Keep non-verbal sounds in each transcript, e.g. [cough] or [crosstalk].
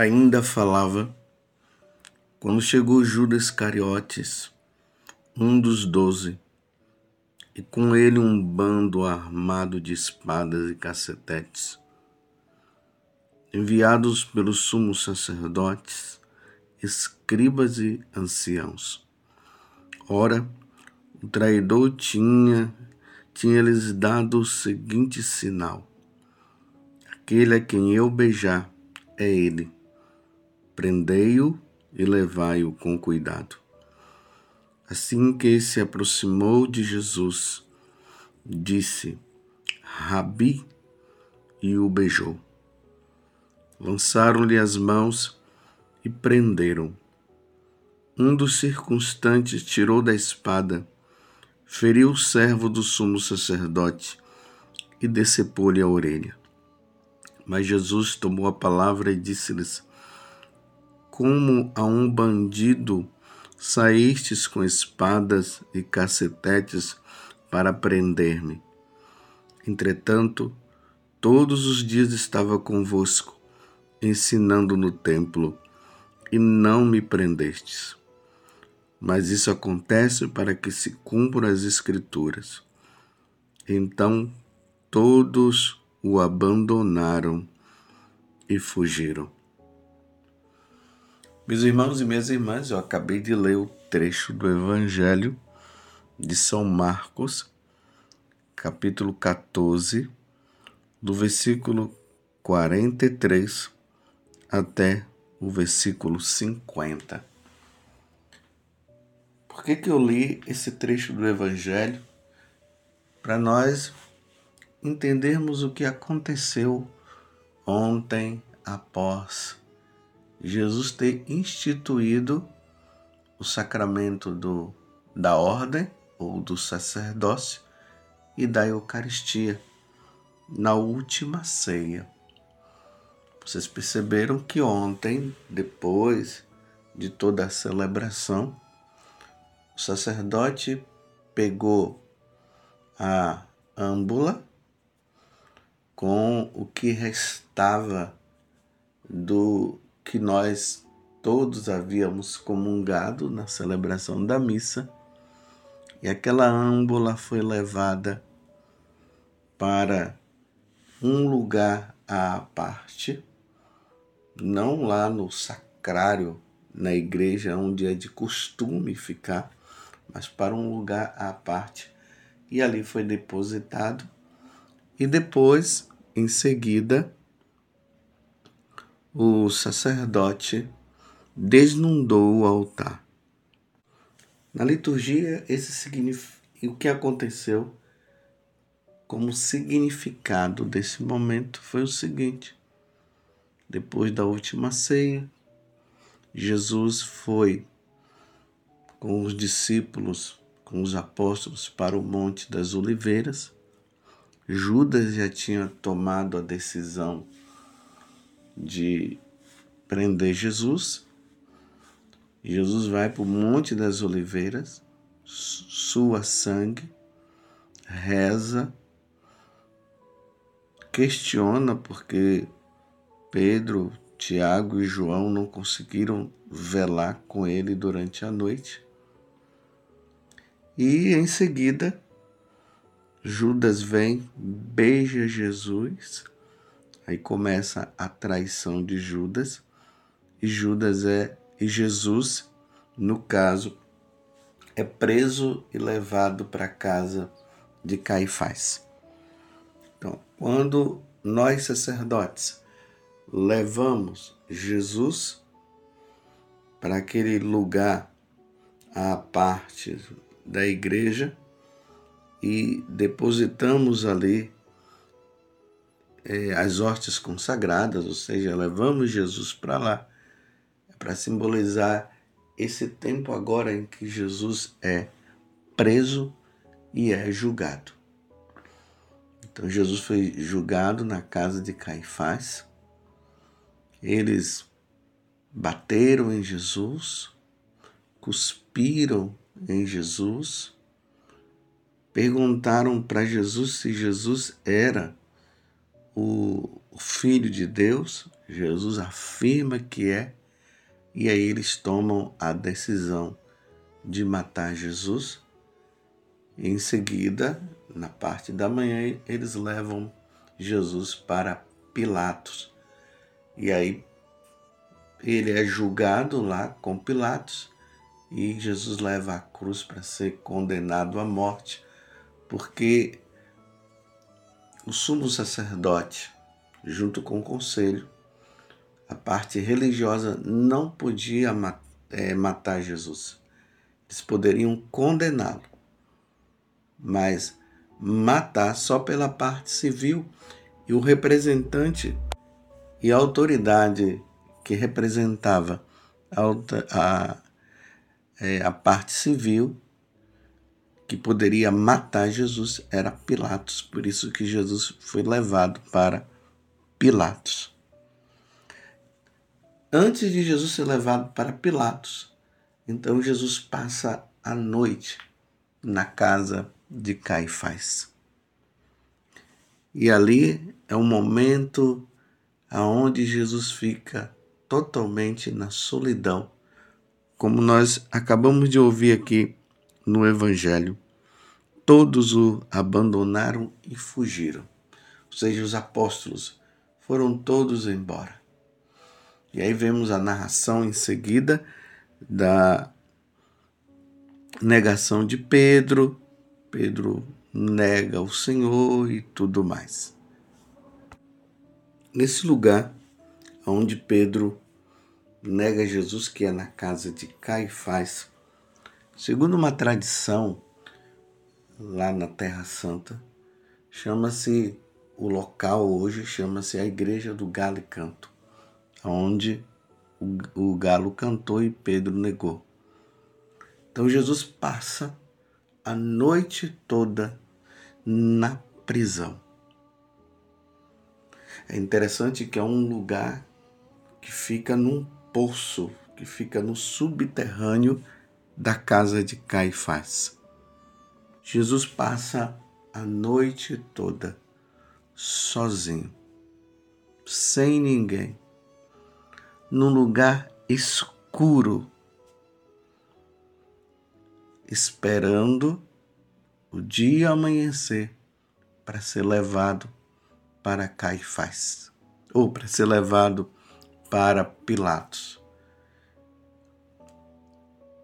ainda falava quando chegou Judas Cariotes, um dos doze, e com ele um bando armado de espadas e cacetetes, enviados pelos sumos sacerdotes, escribas e anciãos. Ora, o traidor tinha tinha-lhes dado o seguinte sinal: Aquele a quem eu beijar é ele. Prendei-o e levai-o com cuidado. Assim que se aproximou de Jesus, disse: Rabi, e o beijou. Lançaram-lhe as mãos e prenderam. Um dos circunstantes tirou da espada, feriu o servo do sumo sacerdote e decepou-lhe a orelha. Mas Jesus tomou a palavra e disse-lhes: Como a um bandido saístes com espadas e cacetetes para prender-me. Entretanto, todos os dias estava convosco, ensinando no templo, e não me prendestes. Mas isso acontece para que se cumpram as Escrituras. Então todos o abandonaram e fugiram. Meus irmãos e minhas irmãs, eu acabei de ler o trecho do Evangelho de São Marcos, capítulo 14, do versículo 43 até o versículo 50. Por que, que eu li esse trecho do Evangelho? Para nós entendermos o que aconteceu ontem após Jesus ter instituído o sacramento do, da ordem ou do sacerdócio e da Eucaristia na última ceia. Vocês perceberam que ontem, depois de toda a celebração, o sacerdote pegou a âmbula com o que restava do que nós todos havíamos comungado na celebração da missa, e aquela âmbula foi levada para um lugar à parte, não lá no sacrário, na igreja onde é de costume ficar, mas para um lugar à parte, e ali foi depositado, e depois em seguida, o sacerdote desnudou o altar. Na liturgia, esse o que aconteceu como significado desse momento foi o seguinte: depois da última ceia, Jesus foi com os discípulos, com os apóstolos para o Monte das Oliveiras Judas já tinha tomado a decisão de prender Jesus. Jesus vai para o Monte das Oliveiras, sua sangue, reza, questiona porque Pedro, Tiago e João não conseguiram velar com ele durante a noite. E em seguida Judas vem, beija Jesus, aí começa a traição de Judas, e Judas é, e Jesus, no caso, é preso e levado para a casa de Caifás. Então, quando nós sacerdotes levamos Jesus para aquele lugar à parte da igreja, e depositamos ali é, as hortes consagradas, ou seja, levamos Jesus para lá, é para simbolizar esse tempo agora em que Jesus é preso e é julgado. Então Jesus foi julgado na casa de Caifás. Eles bateram em Jesus, cuspiram em Jesus, perguntaram para Jesus se Jesus era o Filho de Deus. Jesus afirma que é, e aí eles tomam a decisão de matar Jesus. Em seguida, na parte da manhã, eles levam Jesus para Pilatos. E aí ele é julgado lá com Pilatos e Jesus leva a cruz para ser condenado à morte, porque o sumo sacerdote, junto com o conselho, a parte religiosa não podia é, matar Jesus. Eles poderiam condená-lo, mas matar só pela parte civil e o representante e a autoridade que representava a, a, é, a parte civil que poderia matar Jesus era Pilatos, por isso que Jesus foi levado para Pilatos. Antes de Jesus ser levado para Pilatos, então Jesus passa a noite na casa de Caifás. E ali é um momento aonde Jesus fica totalmente na solidão, como nós acabamos de ouvir aqui no Evangelho. Todos o abandonaram e fugiram. Ou seja, os apóstolos foram todos embora. E aí vemos a narração em seguida da negação de Pedro. Pedro nega o Senhor e tudo mais. Nesse lugar onde Pedro nega Jesus, que é na casa de Caifás, segundo uma tradição lá na Terra Santa, chama-se o local hoje chama-se a Igreja do Galo e Canto, onde o, galo cantou e Pedro negou. Então Jesus passa a noite toda na prisão. É interessante que é um lugar que fica num poço, que fica no subterrâneo da casa de Caifás. Jesus passa a noite toda sozinho, sem ninguém, num lugar escuro, esperando o dia amanhecer para ser levado para Caifás, ou para ser levado para Pilatos,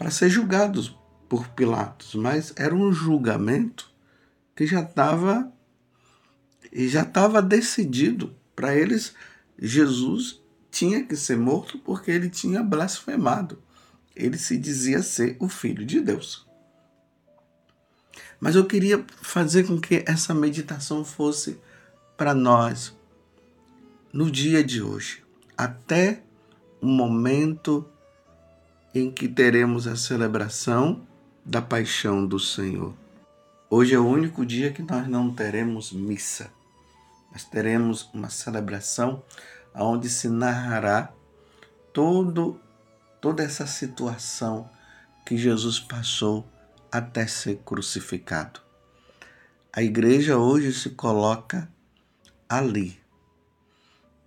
para ser julgados por Pilatos, mas era um julgamento que já estava já estava decidido para eles Jesus tinha que ser morto porque ele tinha blasfemado. Ele se dizia ser o filho de Deus. Mas eu queria fazer com que essa meditação fosse para nós no dia de hoje, até o momento em que teremos a celebração da paixão do Senhor. Hoje é o único dia que nós não teremos missa, mas teremos uma celebração onde se narrará todo, toda essa situação que Jesus passou até ser crucificado. A igreja hoje se coloca ali,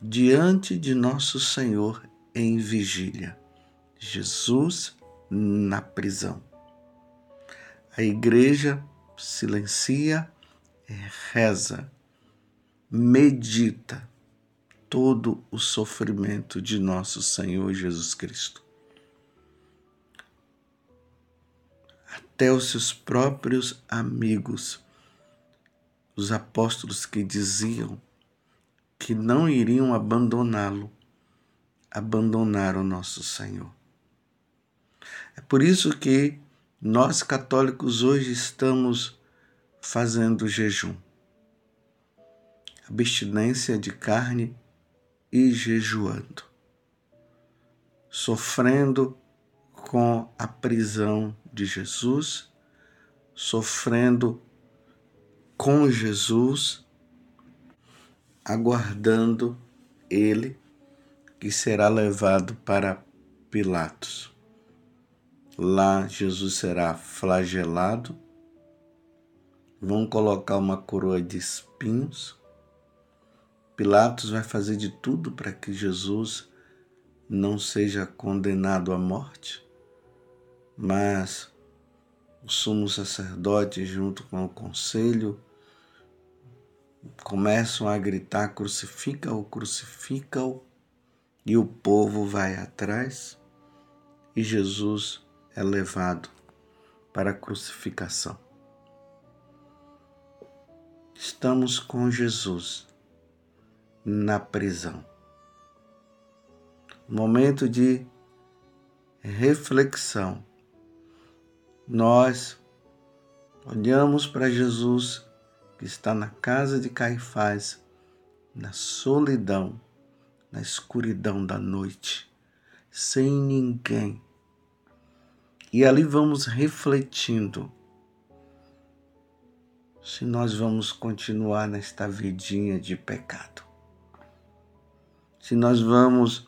diante de nosso Senhor em vigília. Jesus na prisão. A igreja silencia, reza, medita todo o sofrimento de nosso Senhor Jesus Cristo. Até os seus próprios amigos os apóstolos que diziam que não iriam abandoná-lo, abandonaram nosso Senhor. É por isso que nós católicos hoje estamos fazendo jejum, abstinência de carne e jejuando, sofrendo com a prisão de Jesus, sofrendo com Jesus, aguardando ele que será levado para Pilatos. Lá Jesus será flagelado, vão colocar uma coroa de espinhos, Pilatos vai fazer de tudo para que Jesus não seja condenado à morte, mas o sumo sacerdote, junto com o conselho, começam a gritar: crucifica-o, crucifica-o, e o povo vai atrás, e Jesus é levado para a crucificação. Estamos com Jesus na prisão. Momento de reflexão. Nós olhamos para Jesus que está na casa de Caifás, na solidão, na escuridão da noite, sem ninguém. E ali vamos refletindo se nós vamos continuar nesta vidinha de pecado se nós vamos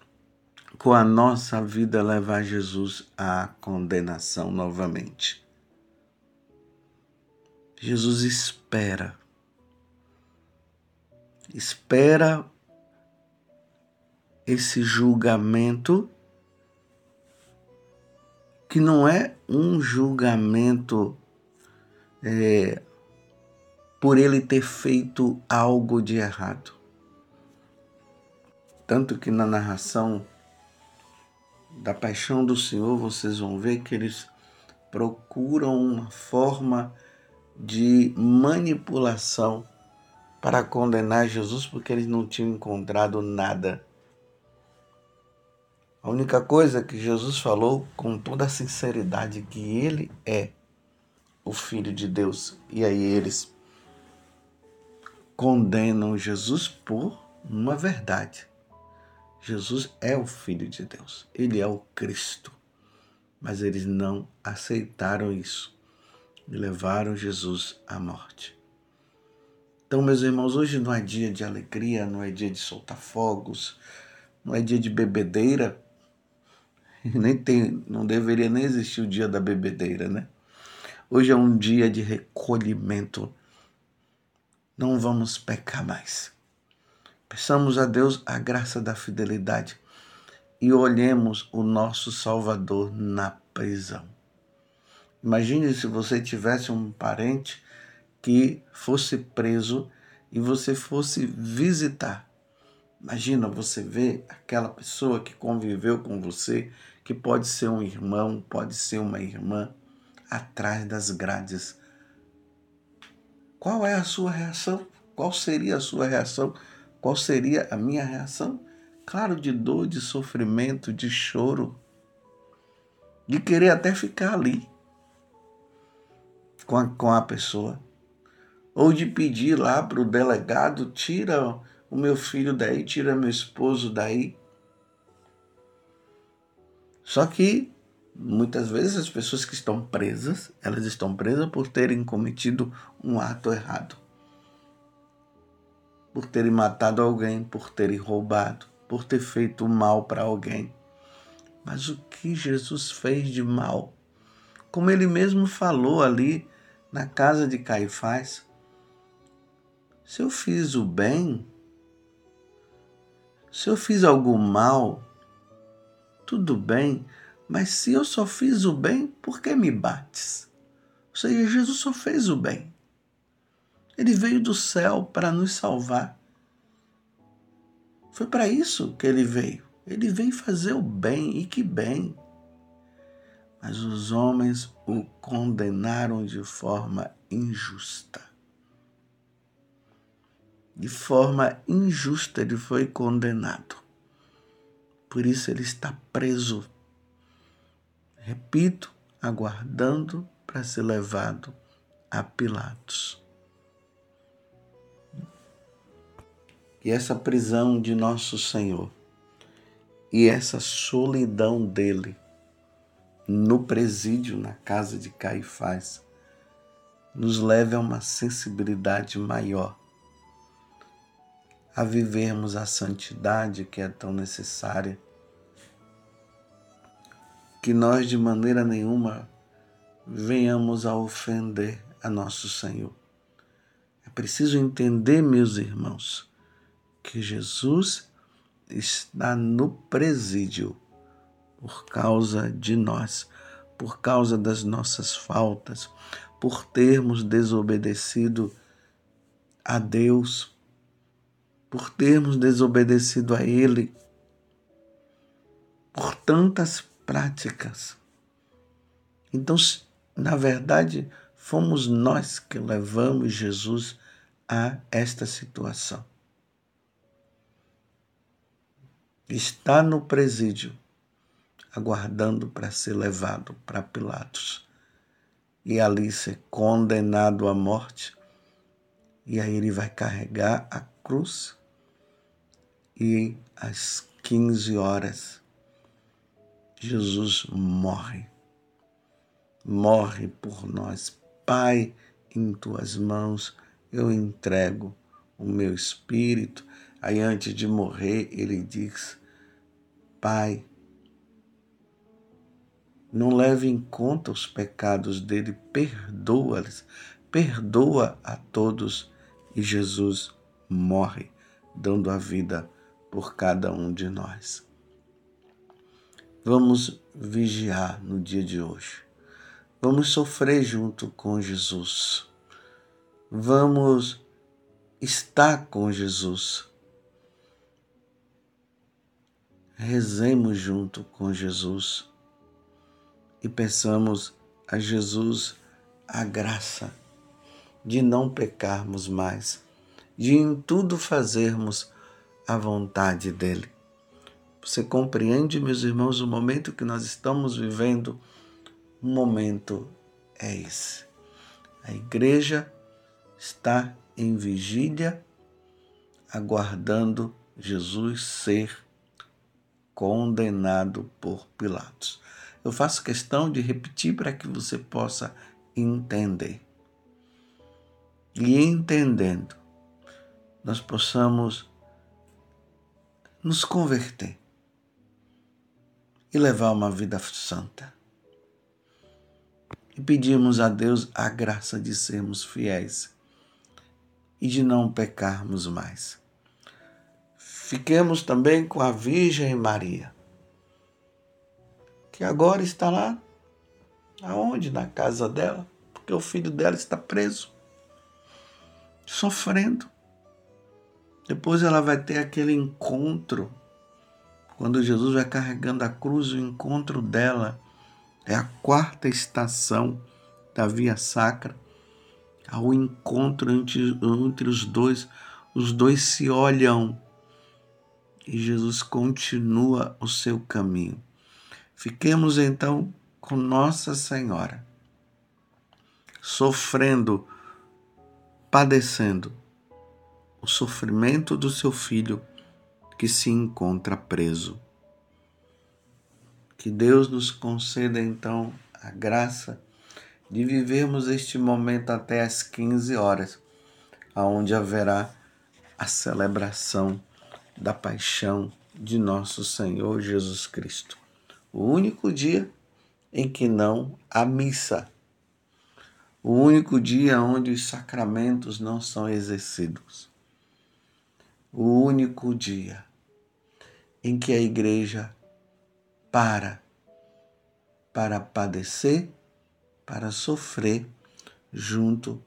com a nossa vida levar Jesus à condenação novamente. Jesus espera, espera esse julgamento que não é um julgamento é, por ele ter feito algo de errado. Tanto que na narração da paixão do Senhor vocês vão ver que eles procuram uma forma de manipulação para condenar Jesus porque eles não tinham encontrado nada. A única coisa que Jesus falou com toda a sinceridade que ele é o filho de Deus. E aí eles condenam Jesus por uma verdade. Jesus é o Filho de Deus, ele é o Cristo. Mas eles não aceitaram isso e levaram Jesus à morte. Então, meus irmãos, hoje não é dia de alegria, não é dia de soltar fogos, não é dia de bebedeira. [laughs] Nem tem, não deveria nem existir o dia da bebedeira, né? Hoje é um dia de recolhimento. Não vamos pecar mais. Peçamos a Deus a graça da fidelidade e olhemos o nosso Salvador na prisão. Imagine se você tivesse um parente que fosse preso e você fosse visitar. Imagina você ver aquela pessoa que conviveu com você, que pode ser um irmão, pode ser uma irmã, atrás das grades. Qual é a sua reação? Qual seria a sua reação? Qual seria a minha reação? Claro, de dor, de sofrimento, de choro, de querer até ficar ali com a, com a pessoa, ou de pedir lá para o delegado: tira o meu filho daí, tira meu esposo daí. Só que muitas vezes as pessoas que estão presas, elas estão presas por terem cometido um ato errado por terem matado alguém, por terem roubado, por ter feito mal para alguém. Mas o que Jesus fez de mal? Como ele mesmo falou ali na casa de Caifás, se eu fiz o bem, se eu fiz algum mal, tudo bem, mas se eu só fiz o bem, por que me bates? Ou seja, Jesus só fez o bem. Ele veio do céu para nos salvar. Foi para isso que ele veio. Ele veio fazer o bem, e que bem. Mas os homens o condenaram de forma injusta. De forma injusta ele foi condenado. Por isso ele está preso. Repito, aguardando para ser levado a Pilatos. e essa prisão de nosso Senhor e essa solidão dele no presídio na casa de Caifás nos leve a uma sensibilidade maior, a vivermos a santidade que é tão necessária, que nós de maneira nenhuma venhamos a ofender a nosso Senhor. É preciso entender, meus irmãos, Porque Jesus está no presídio por causa de nós, por causa das nossas faltas, por termos desobedecido a Deus, por termos desobedecido a Ele, por tantas práticas. Então, na verdade, fomos nós que levamos Jesus a esta situação. Está no presídio, aguardando para ser levado para Pilatos e ali ser condenado à morte. E aí ele vai carregar a cruz e às 15 horas Jesus morre. Morre por nós. Pai, em tuas mãos eu entrego o meu espírito. Aí antes de morrer, ele diz: Pai, não leve em conta os pecados dele, perdoa-lhes, perdoa a todos. E Jesus morre, dando a vida por cada um de nós. Vamos vigiar no dia de hoje. Vamos sofrer junto com Jesus. Vamos estar com Jesus. Rezemos junto com Jesus e peçamos a Jesus a graça de não pecarmos mais, de em tudo fazermos a vontade dele. Você compreende, meus irmãos, o momento que nós estamos vivendo? O momento é esse. A igreja está em vigília, aguardando Jesus ser condenado por Pilatos. Eu faço questão de repetir para que você possa entender. E entendendo, nós possamos nos converter e levar uma vida santa. E pedirmos a Deus a graça de sermos fiéis e de não pecarmos mais. Fiquemos também com a Virgem Maria que agora está lá, aonde? Na casa dela, porque o filho dela está preso, sofrendo. Depois ela vai ter aquele encontro, quando Jesus vai carregando a cruz, o encontro dela é a quarta estação da Via Sacra, ao encontro entre, entre os dois, os dois se olham e Jesus continua o seu caminho. Fiquemos então com Nossa Senhora, sofrendo, padecendo o sofrimento do seu filho que se encontra preso. Que Deus nos conceda então a graça de vivermos este momento até às 15 horas, aonde haverá a celebração da paixão de nosso Senhor Jesus Cristo. O único dia em que não há missa, o único dia onde os sacramentos não são exercidos, o único dia em que a igreja para para padecer, para sofrer junto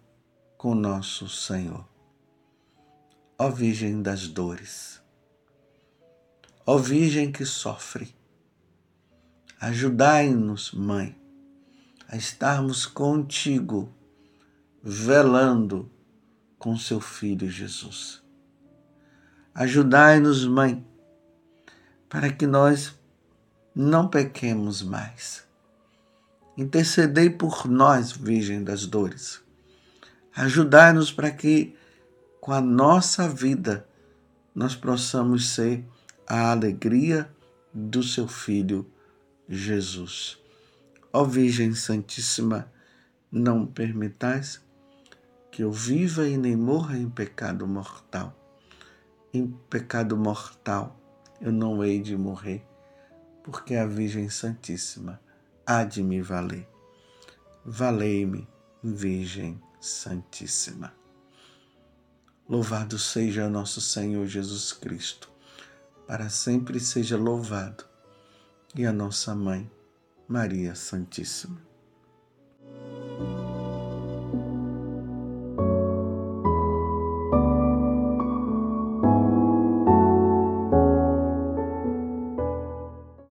com nosso Senhor. Ó Virgem das dores, ó Virgem que sofre, Ajudai-nos, Mãe, a estarmos contigo, velando com seu Filho Jesus. Ajudai-nos, Mãe, para que nós não pequemos mais. Intercedei por nós, Virgem das Dores. Ajudai-nos para que, com a nossa vida, nós possamos ser a alegria do seu Filho Jesus. Ó Virgem Santíssima, não permitais que eu viva e nem morra em pecado mortal. Em pecado mortal eu não hei de morrer, porque a Virgem Santíssima há de me valer. Valei-me, Virgem Santíssima. Louvado seja nosso Senhor Jesus Cristo, para sempre seja louvado, e a nossa mãe, Maria Santíssima.